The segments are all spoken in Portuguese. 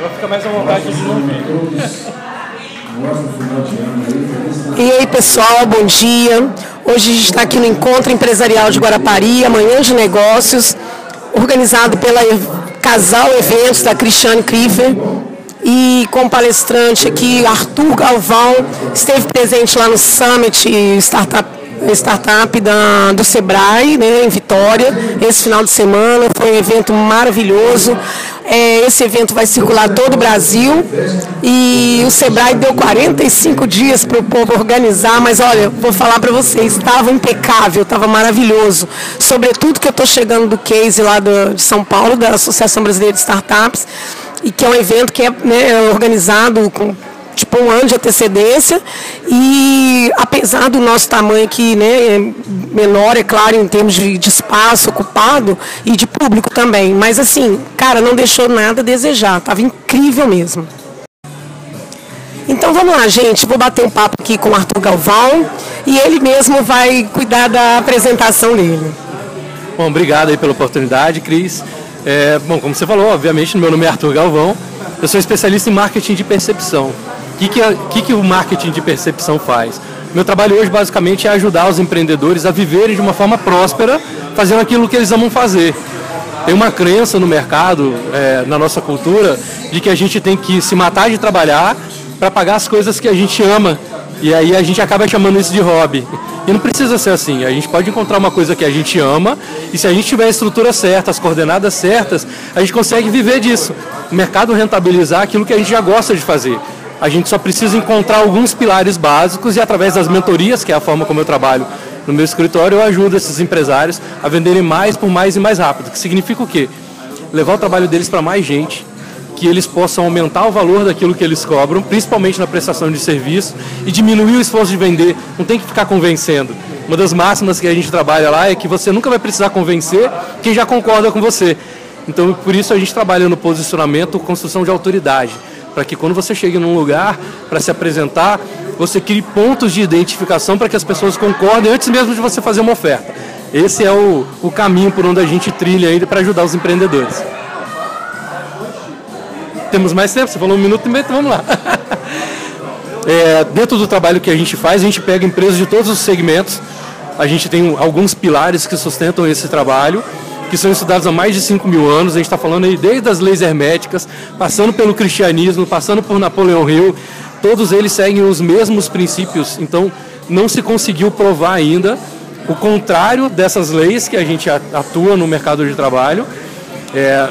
Ela fica mais à vontade de. E aí, pessoal, bom dia. Hoje a gente está aqui no Encontro Empresarial de Guarapari, amanhã de negócios, organizado pela Casal Eventos da Cristiane Kriefer. E com palestrante aqui, Arthur Galvão, esteve presente lá no Summit Startup startup da, do Sebrae, né, em Vitória, esse final de semana. Foi um evento maravilhoso. É, esse evento vai circular todo o Brasil e o Sebrae deu 45 dias para o povo organizar, mas olha, vou falar para vocês, estava impecável, estava maravilhoso. Sobretudo que eu estou chegando do case lá do, de São Paulo, da Associação Brasileira de Startups, e que é um evento que é né, organizado com tipo um ano de antecedência e apesar do nosso tamanho aqui né, é menor, é claro, em termos de, de, espaço ocupado e de público também, mas assim, cara, não deixou nada a desejar, estava incrível mesmo. Então vamos lá, gente, vou bater um papo aqui com o Arthur Galvão e ele mesmo vai cuidar da apresentação dele. Bom, obrigado aí pela oportunidade, Cris. É, bom, como você falou, obviamente, meu nome é Arthur Galvão, eu sou especialista em marketing de percepção que, que, que, que o marketing de percepção faz? Meu trabalho hoje basicamente é ajudar os empreendedores a viverem de uma forma próspera, fazendo aquilo que eles amam fazer. Tem uma crença no mercado, é, na nossa cultura, de que a gente tem que se matar de trabalhar para pagar as coisas que a gente ama. E aí a gente acaba chamando isso de hobby. E não precisa ser assim. A gente pode encontrar uma coisa que a gente ama e se a gente tiver a estrutura certa, as coordenadas certas, a gente consegue viver disso. O mercado rentabilizar aquilo que a gente já gosta de fazer. A gente só precisa encontrar alguns pilares básicos e através das mentorias, que é a forma como eu trabalho no meu escritório, eu ajudo esses empresários a venderem mais por mais e mais rápido. Que significa o quê? Levar o trabalho deles para mais gente, que eles possam aumentar o valor daquilo que eles cobram, principalmente na prestação de serviço, e diminuir o esforço de vender. Não tem que ficar convencendo. Uma das máximas que a gente trabalha lá é que você nunca vai precisar convencer quem já concorda com você. Então, por isso a gente trabalha no posicionamento, construção de autoridade para que quando você chegue num lugar para se apresentar, você crie pontos de identificação para que as pessoas concordem antes mesmo de você fazer uma oferta. Esse é o, o caminho por onde a gente trilha ainda para ajudar os empreendedores. Temos mais tempo? Você falou um minuto e meio, então vamos lá. É, dentro do trabalho que a gente faz, a gente pega empresas de todos os segmentos. A gente tem alguns pilares que sustentam esse trabalho que são estudados há mais de 5 mil anos. A gente está falando aí desde as leis herméticas, passando pelo cristianismo, passando por Napoleão Hill. Todos eles seguem os mesmos princípios. Então, não se conseguiu provar ainda o contrário dessas leis que a gente atua no mercado de trabalho. É,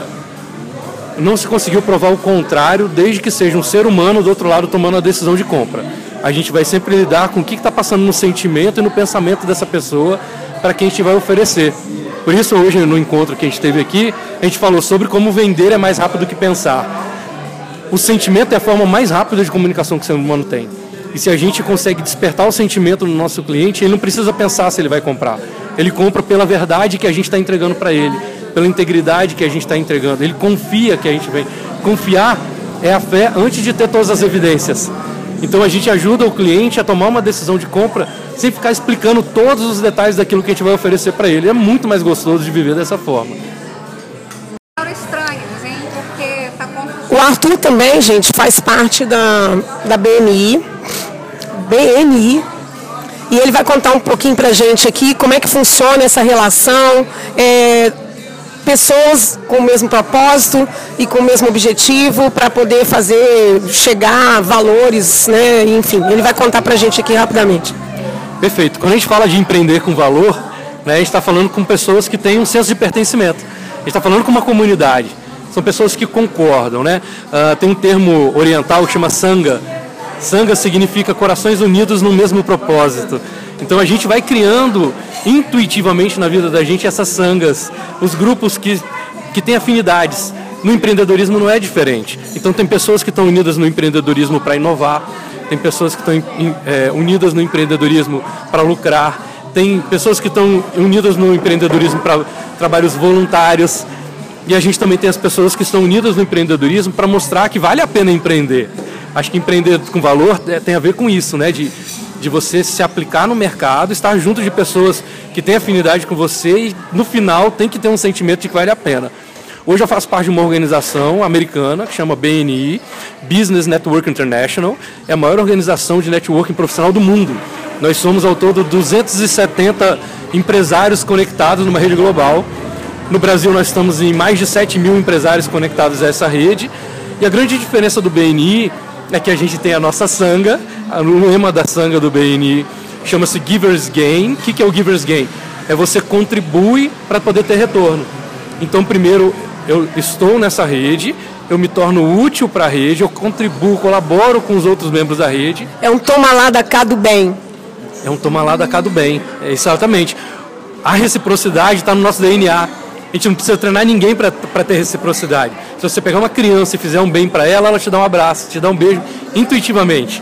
não se conseguiu provar o contrário desde que seja um ser humano do outro lado tomando a decisão de compra. A gente vai sempre lidar com o que está passando no sentimento e no pensamento dessa pessoa para quem a gente vai oferecer. Por isso, hoje, no encontro que a gente teve aqui, a gente falou sobre como vender é mais rápido que pensar. O sentimento é a forma mais rápida de comunicação que o ser humano tem. E se a gente consegue despertar o sentimento no nosso cliente, ele não precisa pensar se ele vai comprar. Ele compra pela verdade que a gente está entregando para ele, pela integridade que a gente está entregando. Ele confia que a gente vem. Confiar é a fé antes de ter todas as evidências. Então a gente ajuda o cliente a tomar uma decisão de compra sem ficar explicando todos os detalhes daquilo que a gente vai oferecer para ele. É muito mais gostoso de viver dessa forma. O Arthur também, gente, faz parte da, da BNI. BNI. E ele vai contar um pouquinho para a gente aqui como é que funciona essa relação. É, pessoas com o mesmo propósito e com o mesmo objetivo para poder fazer chegar valores, né? Enfim, ele vai contar para a gente aqui rapidamente. Perfeito. Quando a gente fala de empreender com valor, né, a gente está falando com pessoas que têm um senso de pertencimento. A gente está falando com uma comunidade. São pessoas que concordam, né? Uh, tem um termo oriental que chama sanga. Sanga significa corações unidos no mesmo propósito. Então a gente vai criando intuitivamente na vida da gente essas sangas, os grupos que, que têm afinidades. No empreendedorismo não é diferente. Então tem pessoas que estão unidas no empreendedorismo para inovar, tem pessoas que estão é, unidas no empreendedorismo para lucrar, tem pessoas que estão unidas no empreendedorismo para trabalhos voluntários. E a gente também tem as pessoas que estão unidas no empreendedorismo para mostrar que vale a pena empreender. Acho que empreender com valor é, tem a ver com isso, né? De, de você se aplicar no mercado, estar junto de pessoas que têm afinidade com você e no final tem que ter um sentimento de que vale a pena. Hoje eu faço parte de uma organização americana que chama BNI, Business Network International, é a maior organização de networking profissional do mundo. Nós somos ao todo 270 empresários conectados numa rede global. No Brasil nós estamos em mais de 7 mil empresários conectados a essa rede. E a grande diferença do BNI é que a gente tem a nossa sanga, o lema da sanga do BNI chama-se Giver's Gain. O que é o Giver's Gain? É você contribui para poder ter retorno. Então, primeiro, eu estou nessa rede, eu me torno útil para a rede, eu contribuo, colaboro com os outros membros da rede. É um toma lá da cá do bem. É um toma lá da cá do bem, é, exatamente. A reciprocidade está no nosso DNA. A gente não precisa treinar ninguém para ter reciprocidade. Se você pegar uma criança e fizer um bem para ela, ela te dá um abraço, te dá um beijo intuitivamente.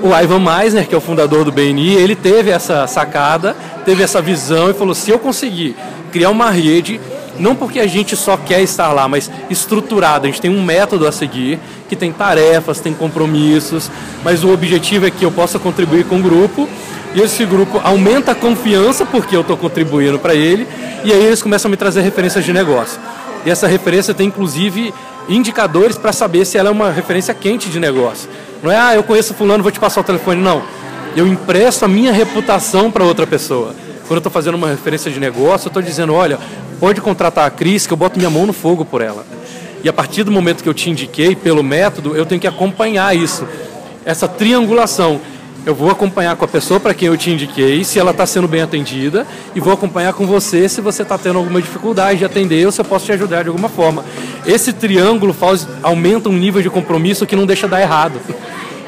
O Ivan Meisner, que é o fundador do BNI, ele teve essa sacada, teve essa visão e falou: se eu conseguir criar uma rede, não porque a gente só quer estar lá, mas estruturada, a gente tem um método a seguir, que tem tarefas, tem compromissos, mas o objetivo é que eu possa contribuir com o grupo e esse grupo aumenta a confiança porque eu estou contribuindo para ele, e aí eles começam a me trazer referências de negócio. E essa referência tem inclusive indicadores para saber se ela é uma referência quente de negócio. Não é, ah, eu conheço fulano, vou te passar o telefone. Não. Eu empresto a minha reputação para outra pessoa. Quando eu estou fazendo uma referência de negócio, eu estou dizendo, olha, pode contratar a Cris que eu boto minha mão no fogo por ela. E a partir do momento que eu te indiquei, pelo método, eu tenho que acompanhar isso. Essa triangulação eu vou acompanhar com a pessoa para quem eu te indiquei, se ela está sendo bem atendida, e vou acompanhar com você se você está tendo alguma dificuldade de atender ou se eu posso te ajudar de alguma forma. Esse triângulo faz, aumenta um nível de compromisso que não deixa dar errado.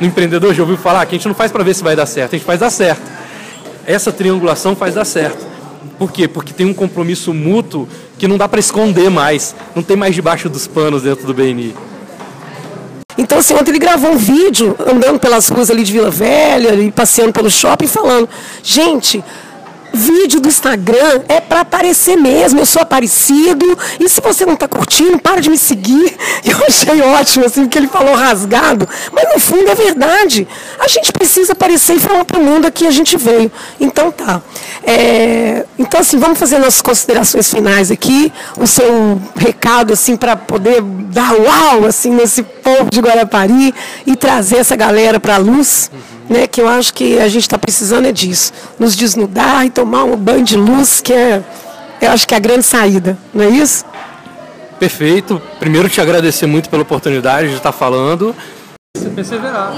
No empreendedor já ouviu falar que a gente não faz para ver se vai dar certo, a gente faz dar certo. Essa triangulação faz dar certo. Por quê? Porque tem um compromisso mútuo que não dá para esconder mais, não tem mais debaixo dos panos dentro do BNI. Então, assim, ontem ele gravou um vídeo andando pelas ruas ali de Vila Velha, e passeando pelo shopping, falando: gente, vídeo do Instagram é para aparecer mesmo. Eu sou aparecido. E se você não está curtindo, para de me seguir. Eu achei ótimo, assim, porque ele falou rasgado. Mas no fundo é verdade. A gente precisa aparecer e falar para o mundo que a gente veio. Então tá. É, então, assim, vamos fazer nossas considerações finais aqui. O seu recado, assim, para poder dar uau, assim, nesse povo de Guarapari e trazer essa galera para a luz. Uhum né, que eu acho que a gente está precisando é disso, nos desnudar e tomar um banho de luz, que é, eu acho que é a grande saída, não é isso? Perfeito. Primeiro te agradecer muito pela oportunidade de estar falando. Você perseverar.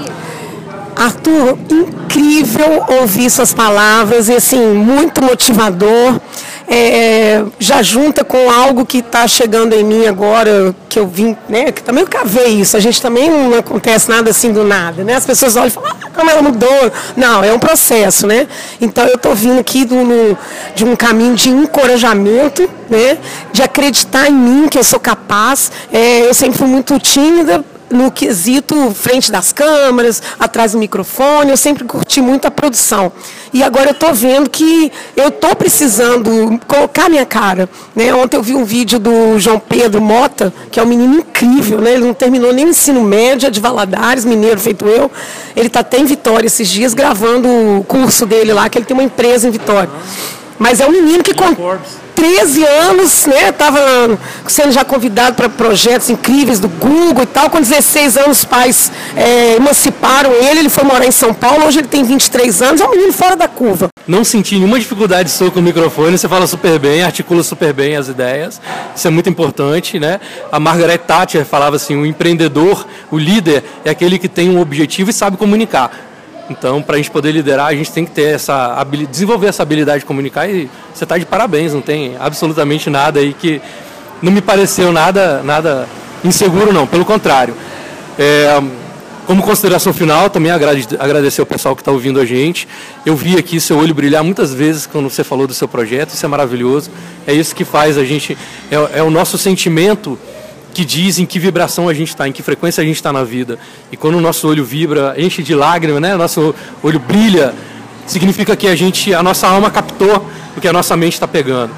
Arthur, incrível ouvir suas palavras e assim, muito motivador é, já junta com algo que está chegando em mim agora, que eu vim, né? Que também eu cavei isso. A gente também não acontece nada assim do nada, né? As pessoas olham e falam, ah, como ela mudou. Não, é um processo, né? Então eu estou vindo aqui do, no, de um caminho de encorajamento, né? De acreditar em mim que eu sou capaz. É, eu sempre fui muito tímida, no quesito frente das câmeras, atrás do microfone, eu sempre curti muito a produção. E agora eu estou vendo que eu estou precisando colocar minha cara. Né? Ontem eu vi um vídeo do João Pedro Mota, que é um menino incrível, né? ele não terminou nem o ensino médio, é de Valadares, mineiro feito eu. Ele está até em Vitória esses dias, gravando o curso dele lá, que ele tem uma empresa em Vitória. Mas é um menino que... Com... 13 anos, né? Estava sendo já convidado para projetos incríveis do Google e tal. Com 16 anos, os pais é, emanciparam ele, ele foi morar em São Paulo, hoje ele tem 23 anos, é um menino fora da curva. Não senti nenhuma dificuldade sua com o microfone, você fala super bem, articula super bem as ideias, isso é muito importante, né? A Margaret Thatcher falava assim, o empreendedor, o líder, é aquele que tem um objetivo e sabe comunicar. Então, para a gente poder liderar, a gente tem que ter essa desenvolver essa habilidade de comunicar e você está de parabéns, não tem absolutamente nada aí que não me pareceu nada, nada inseguro não, pelo contrário. É, como consideração final, também agradecer ao pessoal que está ouvindo a gente. Eu vi aqui seu olho brilhar muitas vezes quando você falou do seu projeto, isso é maravilhoso. É isso que faz a gente, é, é o nosso sentimento que diz em que vibração a gente está, em que frequência a gente está na vida. E quando o nosso olho vibra, enche de lágrimas, né? Nosso olho brilha, significa que a gente, a nossa alma captou o que a nossa mente está pegando.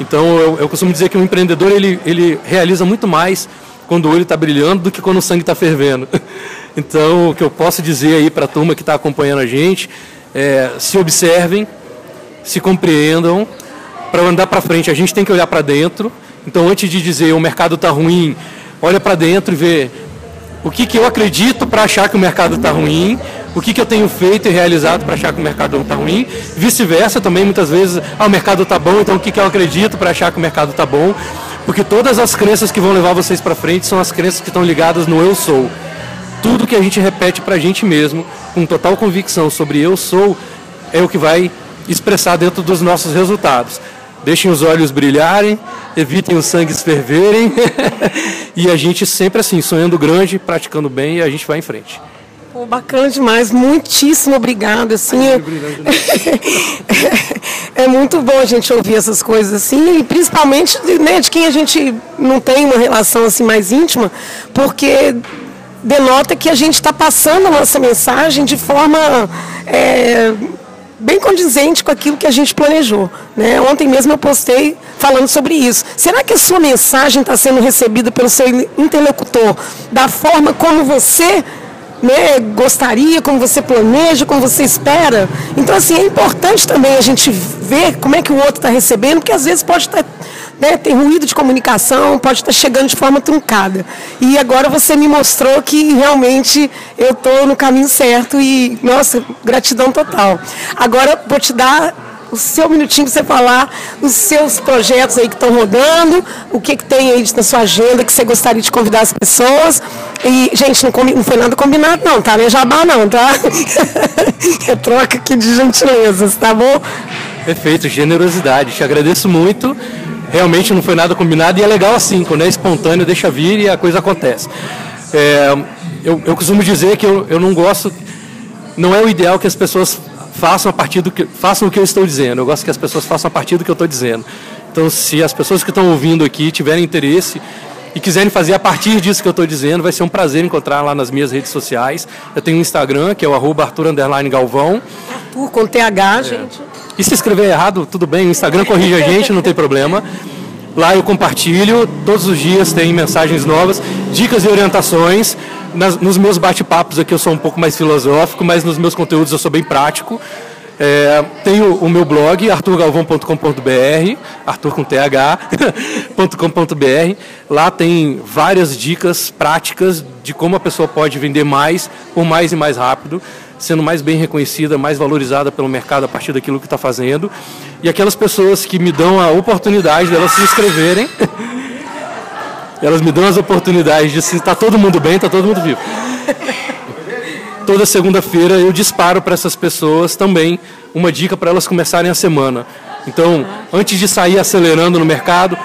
Então eu, eu, costumo dizer que um empreendedor ele, ele realiza muito mais quando o olho está brilhando do que quando o sangue está fervendo. Então o que eu posso dizer aí para a turma que está acompanhando a gente é se observem, se compreendam, para andar para frente a gente tem que olhar para dentro Então, antes de dizer o mercado está ruim, olha para dentro e vê o que, que eu acredito para achar que o mercado está ruim, o que, que eu tenho feito e realizado para achar que o mercado está ruim, vice-versa também, muitas vezes, ah, o mercado está bom, então o que, que eu acredito para achar que o mercado está bom, porque todas as crenças que vão levar vocês para frente são as crenças que estão ligadas no eu sou. Tudo que a gente repete para a gente mesmo, com total convicção sobre eu sou, é o que vai expressar dentro dos nossos resultados. Deixem os olhos brilharem, evitem os sangues ferverem e a gente sempre assim, sonhando grande, praticando bem e a gente vai em frente. Pô, bacana demais, muitíssimo obrigado. Assim, é... é muito bom a gente ouvir essas coisas assim, e principalmente né, de quem a gente não tem uma relação assim mais íntima, porque denota que a gente está passando a nossa mensagem de forma é, bem condizente com aquilo que a gente planejou. Né? Ontem mesmo eu postei falando sobre isso. Será que a sua mensagem está sendo recebida pelo seu interlocutor da forma como você né, gostaria, como você planeja, como você espera? Então, assim, é importante também a gente ver como é que o outro está recebendo, porque às vezes pode estar tá né, tem ruído de comunicação, pode estar chegando de forma truncada. E agora você me mostrou que realmente eu estou no caminho certo e, nossa, gratidão total. Agora vou te dar o seu minutinho para você falar os seus projetos aí que estão rodando, o que, que tem aí na sua agenda que você gostaria de convidar as pessoas. E, gente, não, não foi nada combinado não, tá? Nem jabá não, tá? é troca aqui de gentilezas, tá bom? Perfeito, generosidade. Te agradeço muito realmente não foi nada combinado e é legal assim, quando é espontâneo, deixa vir e a coisa acontece. É, eu, eu costumo dizer que eu, eu não gosto, não é o ideal que as pessoas façam a partir do que façam o que eu estou dizendo. Eu gosto que as pessoas façam a partir do que eu estou dizendo. Então, se as pessoas que estão ouvindo aqui tiverem interesse e quiserem fazer a partir disso que eu estou dizendo, vai ser um prazer encontrar lá nas minhas redes sociais. Eu tenho um Instagram, que é o arroba Arthur Galvão. Arthur com TH, gente. E se escrever errado, tudo bem, o Instagram corrige a gente, não tem problema. Lá eu compartilho, todos os dias tem mensagens novas, dicas e orientações. Nas, nos meus bate-papos aqui eu sou um pouco mais filosófico, mas nos meus conteúdos eu sou bem prático. É, tenho o meu blog, arturgalvão.com.br, artur com th.com.br. Lá tem várias dicas práticas de como a pessoa pode vender mais, por mais e mais rápido sendo mais bem reconhecida, mais valorizada pelo mercado a partir daquilo que está fazendo. E aquelas pessoas que me dão a oportunidade delas se inscreverem, elas me dão as oportunidades de se está todo mundo bem, está todo mundo vivo. Toda segunda-feira eu disparo para essas pessoas também uma dica para elas começarem a semana. Então, antes de sair acelerando no mercado,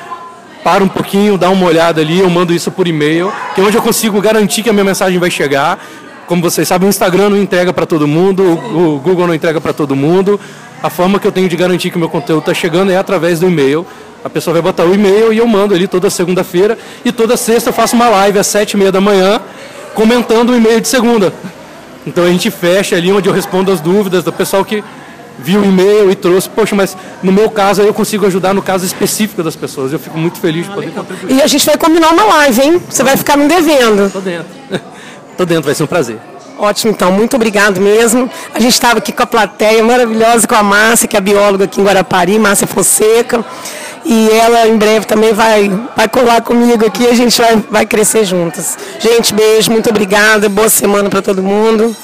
para um pouquinho, dá uma olhada ali, eu mando isso por e-mail, que é onde eu consigo garantir que a minha mensagem vai chegar, como vocês sabem, o Instagram não entrega para todo mundo, o Google não entrega para todo mundo. A forma que eu tenho de garantir que o meu conteúdo está chegando é através do e-mail. A pessoa vai botar o e-mail e eu mando ali toda segunda-feira. E toda sexta eu faço uma live às sete e meia da manhã, comentando o e-mail de segunda. Então a gente fecha ali onde eu respondo as dúvidas do pessoal que viu o e-mail e trouxe. Poxa, mas no meu caso aí eu consigo ajudar no caso específico das pessoas. Eu fico muito feliz de poder contribuir. E a gente vai combinar uma live, hein? Você vai ficar me devendo. Tô dentro. Tô dentro, vai ser um prazer. Ótimo, então, muito obrigado mesmo. A gente estava aqui com a plateia maravilhosa, com a Márcia, que é bióloga aqui em Guarapari, Márcia Fonseca. E ela em breve também vai, vai colar comigo aqui e a gente vai, vai crescer juntas. Gente, beijo, muito obrigada, boa semana para todo mundo.